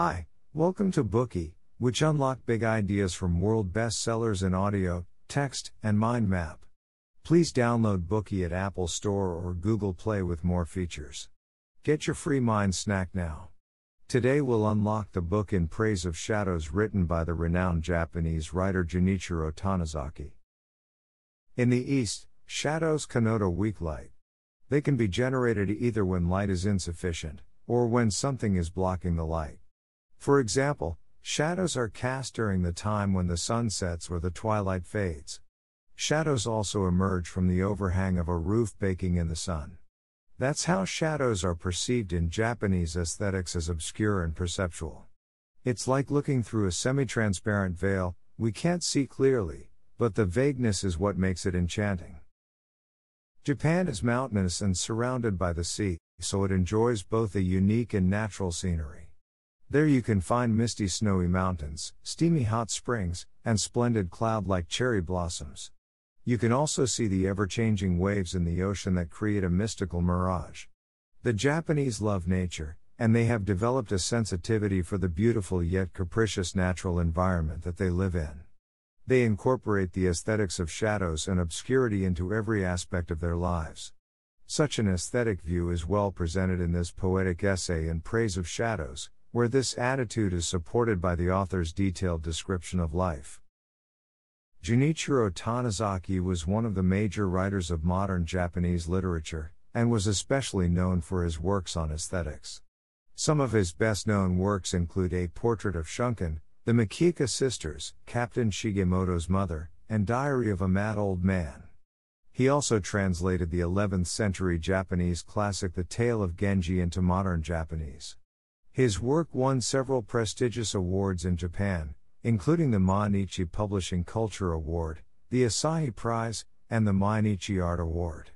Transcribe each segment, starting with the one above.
Hi, welcome to Bookey, which unlock big ideas from world bestsellers in audio, text, and mind map. Please download Bookey at Apple Store or Google Play with more features. Get your free mind snack now. Today we'll unlock the book In Praise of Shadows written by the renowned Japanese writer Junichiro Tanizaki. In the East, shadows connote a weak light. They can be generated either when light is insufficient, or when something is blocking the light. For example, shadows are cast during the time when the sun sets or the twilight fades. Shadows also emerge from the overhang of a roof baking in the sun. That's how shadows are perceived in Japanese aesthetics as obscure and perceptual. It's like looking through a semi transparent veil, we can't see clearly, but the vagueness is what makes it enchanting. Japan is mountainous and surrounded by the sea, so it enjoys both a unique and natural scenery. There you can find misty snowy mountains, steamy hot springs, and splendid cloud like cherry blossoms. You can also see the ever changing waves in the ocean that create a mystical mirage. The Japanese love nature, and they have developed a sensitivity for the beautiful yet capricious natural environment that they live in. They incorporate the aesthetics of shadows and obscurity into every aspect of their lives. Such an aesthetic view is well presented in this poetic essay in praise of shadows, where this attitude is supported by the author's detailed description of life. Junichiro Tanizaki was one of the major writers of modern Japanese literature, and was especially known for his works on aesthetics. Some of his best known works include A Portrait of Shunkin, The Makioka Sisters, Captain Shigemoto's Mother, and Diary of a Mad Old Man. He also translated the 11th century Japanese classic The Tale of Genji into modern Japanese. His work won several prestigious awards in Japan, including the Mainichi Publishing Culture Award, the Asahi Prize, and the Mainichi Art Award.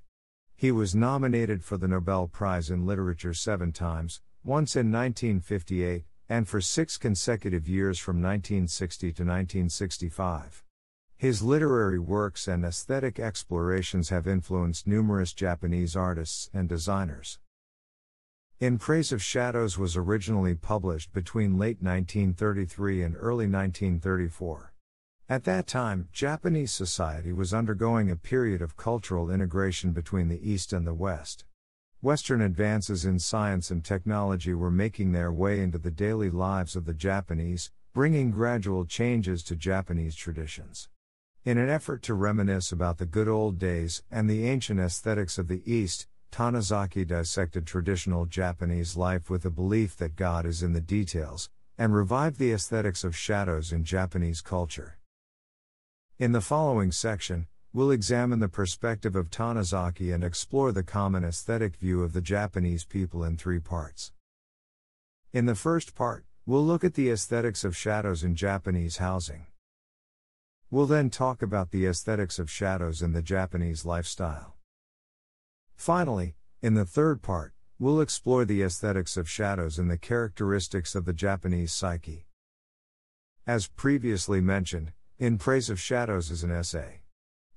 He was nominated for the Nobel Prize in Literature seven times, once in 1958, and for six consecutive years from 1960 to 1965. His literary works and aesthetic explorations have influenced numerous Japanese artists and designers. In Praise of Shadows was originally published between late 1933 and early 1934. At that time, Japanese society was undergoing a period of cultural integration between the East and the West. Western advances in science and technology were making their way into the daily lives of the Japanese, bringing gradual changes to Japanese traditions. In an effort to reminisce about the good old days and the ancient aesthetics of the East, Tanizaki dissected traditional Japanese life with the belief that God is in the details, and revived the aesthetics of shadows in Japanese culture. In the following section, we'll examine the perspective of Tanizaki and explore the common aesthetic view of the Japanese people in three parts. In the first part, we'll look at the aesthetics of shadows in Japanese housing. We'll then talk about the aesthetics of shadows in the Japanese lifestyle. Finally, in the third part, we'll explore the aesthetics of shadows and the characteristics of the Japanese psyche. As previously mentioned, In Praise of Shadows is an essay.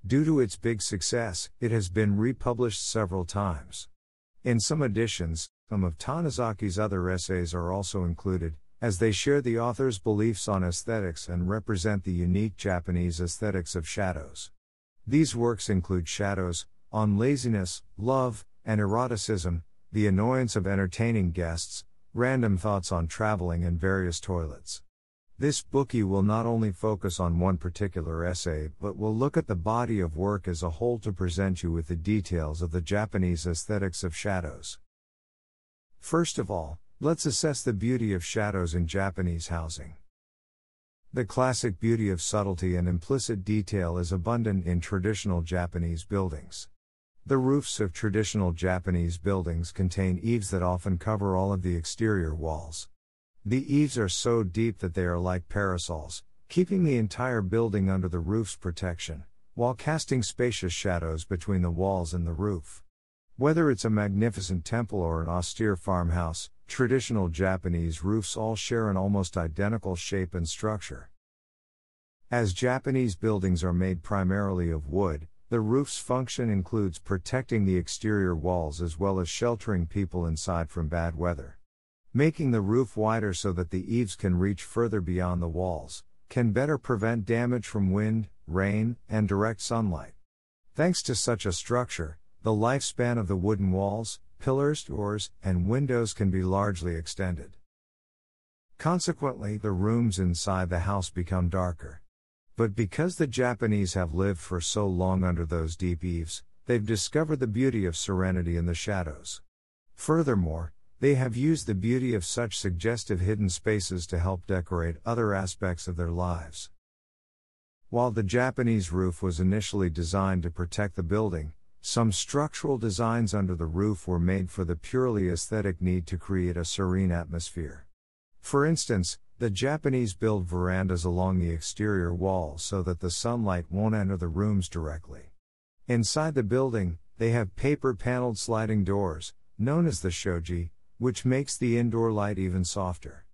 Due to its big success, it has been republished several times. In some editions, some of Tanizaki's other essays are also included, as they share the author's beliefs on aesthetics and represent the unique Japanese aesthetics of shadows. These works include Shadows, on laziness, love, and eroticism, the annoyance of entertaining guests, random thoughts on traveling and various toilets. This Bookey will not only focus on one particular essay but will look at the body of work as a whole to present you with the details of the Japanese aesthetics of shadows. First of all, let's assess the beauty of shadows in Japanese housing. The classic beauty of subtlety and implicit detail is abundant in traditional Japanese buildings. The roofs of traditional Japanese buildings contain eaves that often cover all of the exterior walls. The eaves are so deep that they are like parasols, keeping the entire building under the roof's protection, while casting spacious shadows between the walls and the roof. Whether it's a magnificent temple or an austere farmhouse, traditional Japanese roofs all share an almost identical shape and structure. As Japanese buildings are made primarily of wood, the roof's function includes protecting the exterior walls as well as sheltering people inside from bad weather. Making the roof wider so that the eaves can reach further beyond the walls, can better prevent damage from wind, rain, and direct sunlight. Thanks to such a structure, the lifespan of the wooden walls, pillars, doors, and windows can be largely extended. Consequently, the rooms inside the house become darker. But because the Japanese have lived for so long under those deep eaves, they've discovered the beauty of serenity in the shadows. Furthermore, they have used the beauty of such suggestive hidden spaces to help decorate other aspects of their lives. While the Japanese roof was initially designed to protect the building, some structural designs under the roof were made for the purely aesthetic need to create a serene atmosphere. For instance, the Japanese build verandas along the exterior walls so that the sunlight won't enter the rooms directly. Inside the building, they have paper paneled sliding doors, known as the shoji, which makes the indoor light even softer.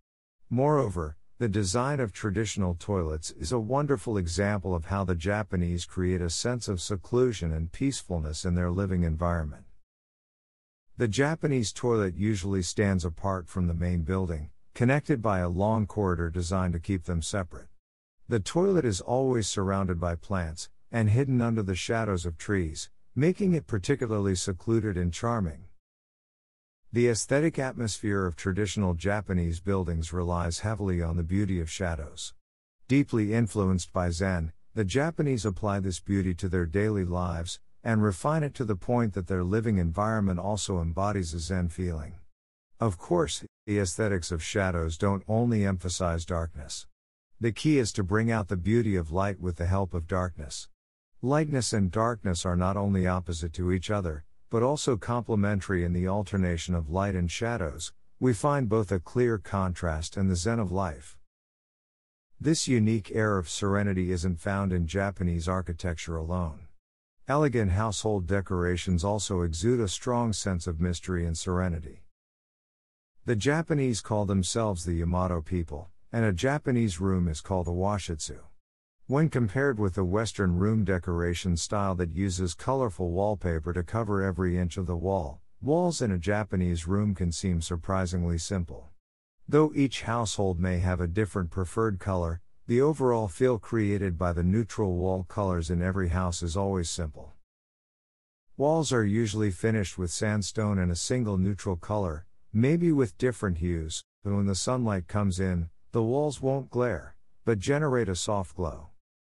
Moreover, the design of traditional toilets is a wonderful example of how the Japanese create a sense of seclusion and peacefulness in their living environment. The Japanese toilet usually stands apart from the main building, connected by a long corridor designed to keep them separate. The toilet is always surrounded by plants, and hidden under the shadows of trees, making it particularly secluded and charming. The aesthetic atmosphere of traditional Japanese buildings relies heavily on the beauty of shadows. Deeply influenced by Zen, the Japanese apply this beauty to their daily lives, and refine it to the point that their living environment also embodies a Zen feeling. Of course, the aesthetics of shadows don't only emphasize darkness. The key is to bring out the beauty of light with the help of darkness. Lightness and darkness are not only opposite to each other, but also complementary in the alternation of light and shadows, we find both a clear contrast and the zen of life. This unique air of serenity isn't found in Japanese architecture alone. Elegant household decorations also exude a strong sense of mystery and serenity. The Japanese call themselves the Yamato people, and a Japanese room is called a washitsu. When compared with the Western room decoration style that uses colorful wallpaper to cover every inch of the wall, walls in a Japanese room can seem surprisingly simple. Though each household may have a different preferred color, the overall feel created by the neutral wall colors in every house is always simple. Walls are usually finished with sandstone in a single neutral color, maybe with different hues, but when the sunlight comes in, the walls won't glare, but generate a soft glow.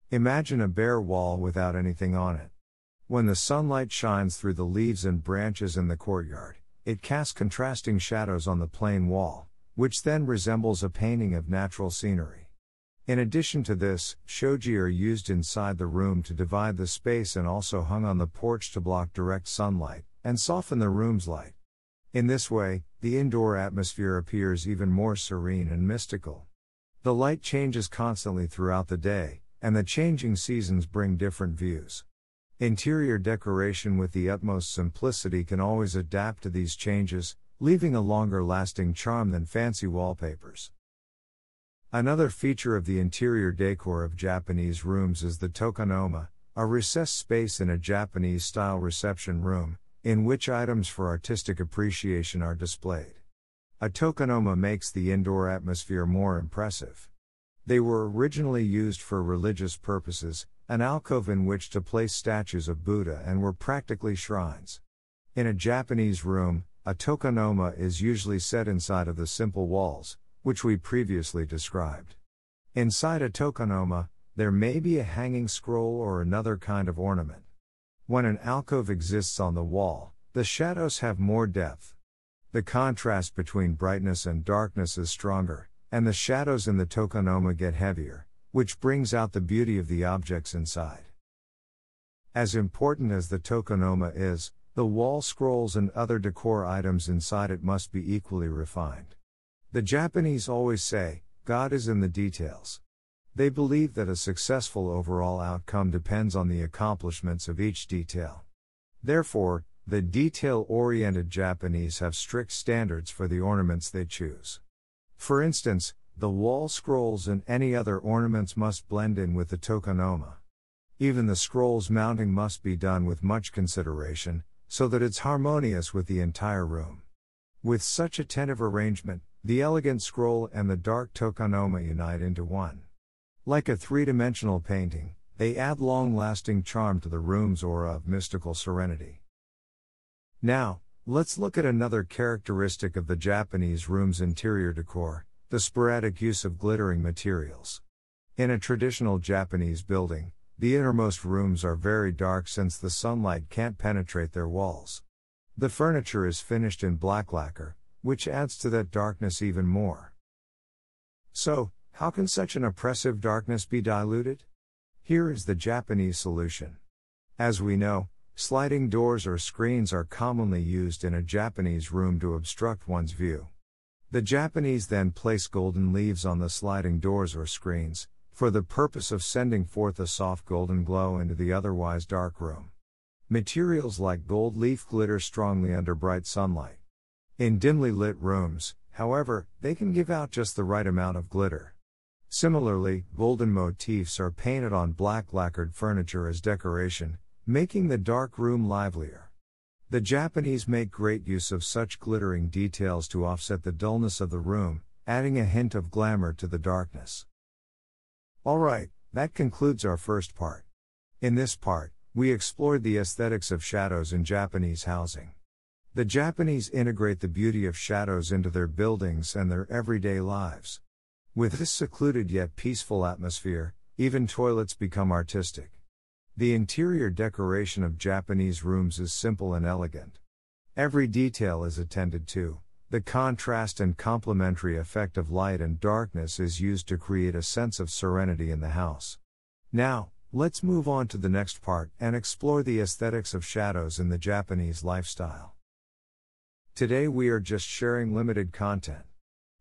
Imagine a bare wall without anything on it. When the sunlight shines through the leaves and branches in the courtyard, it casts contrasting shadows on the plain wall, which then resembles a painting of natural scenery. In addition to this, shoji are used inside the room to divide the space and also hung on the porch to block direct sunlight and soften the room's light. In this way, the indoor atmosphere appears even more serene and mystical. The light changes constantly throughout the day, and the changing seasons bring different views. Interior decoration with the utmost simplicity can always adapt to these changes, leaving a longer lasting charm than fancy wallpapers. Another feature of the interior decor of Japanese rooms is the tokonoma, a recessed space in a Japanese style reception room, in which items for artistic appreciation are displayed. A tokonoma makes the indoor atmosphere more impressive. They were originally used for religious purposes, an alcove in which to place statues of Buddha and were practically shrines. In a Japanese room, a tokonoma is usually set inside of the simple walls, which we previously described. Inside a tokonoma, there may be a hanging scroll or another kind of ornament. When an alcove exists on the wall, the shadows have more depth. The contrast between brightness and darkness is stronger, and the shadows in the tokonoma get heavier, which brings out the beauty of the objects inside. As important as the tokonoma is, the wall scrolls and other decor items inside it must be equally refined. The Japanese always say, God is in the details. They believe that a successful overall outcome depends on the accomplishments of each detail. Therefore, the detail oriented Japanese have strict standards for the ornaments they choose. For instance, the wall scrolls and any other ornaments must blend in with the tokonoma. Even the scrolls mounting must be done with much consideration, so that it's harmonious with the entire room. With such attentive arrangement, The elegant scroll and the dark tokonoma unite into one. Like a three dimensional painting, they add long lasting charm to the room's aura of mystical serenity. Now, let's look at another characteristic of the Japanese room's interior decor the sporadic use of glittering materials. In a traditional Japanese building, the innermost rooms are very dark since the sunlight can't penetrate their walls. The furniture is finished in black lacquer, which adds to that darkness even more. So, how can such an oppressive darkness be diluted? Here is the Japanese solution. As we know, sliding doors or screens are commonly used in a Japanese room to obstruct one's view. The Japanese then place golden leaves on the sliding doors or screens, for the purpose of sending forth a soft golden glow into the otherwise dark room. Materials like gold leaf glitter strongly under bright sunlight. In dimly lit rooms, however, they can give out just the right amount of glitter. Similarly, golden motifs are painted on black lacquered furniture as decoration, making the dark room livelier. The Japanese make great use of such glittering details to offset the dullness of the room, adding a hint of glamour to the darkness. Alright, that concludes our first part. In this part, we explored the aesthetics of shadows in Japanese housing. The Japanese integrate the beauty of shadows into their buildings and their everyday lives. With this secluded yet peaceful atmosphere, even toilets become artistic. The interior decoration of Japanese rooms is simple and elegant. Every detail is attended to. The contrast and complementary effect of light and darkness is used to create a sense of serenity in the house. Now, let's move on to the next part and explore the aesthetics of shadows in the Japanese lifestyle. Today we are just sharing limited content.